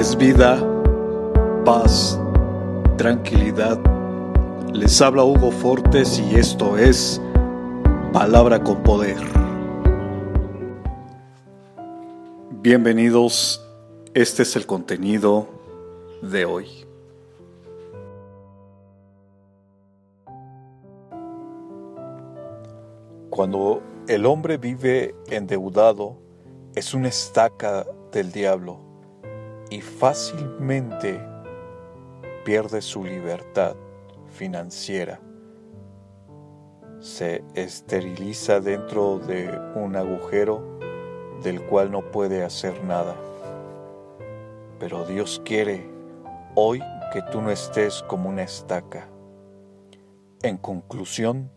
es vida, paz, tranquilidad. Les habla Hugo Fortes y esto es Palabra con Poder. Bienvenidos, este es el contenido de hoy. Cuando el hombre vive endeudado, es una estaca del diablo y fácilmente pierde su libertad financiera. Se esteriliza dentro de un agujero del cual no puede hacer nada. Pero Dios quiere hoy que tú no estés como una estaca. En conclusión,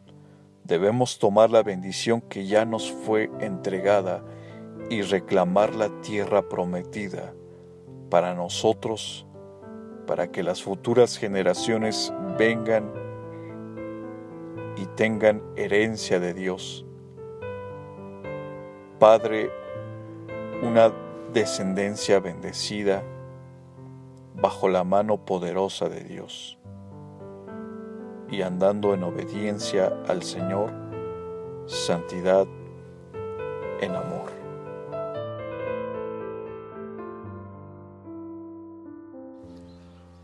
debemos tomar la bendición que ya nos fue entregada y reclamar la tierra prometida para nosotros, para que las futuras generaciones vengan y tengan herencia de Dios. Padre, una descendencia bendecida bajo la mano poderosa de Dios y andando en obediencia al Señor, santidad en amor.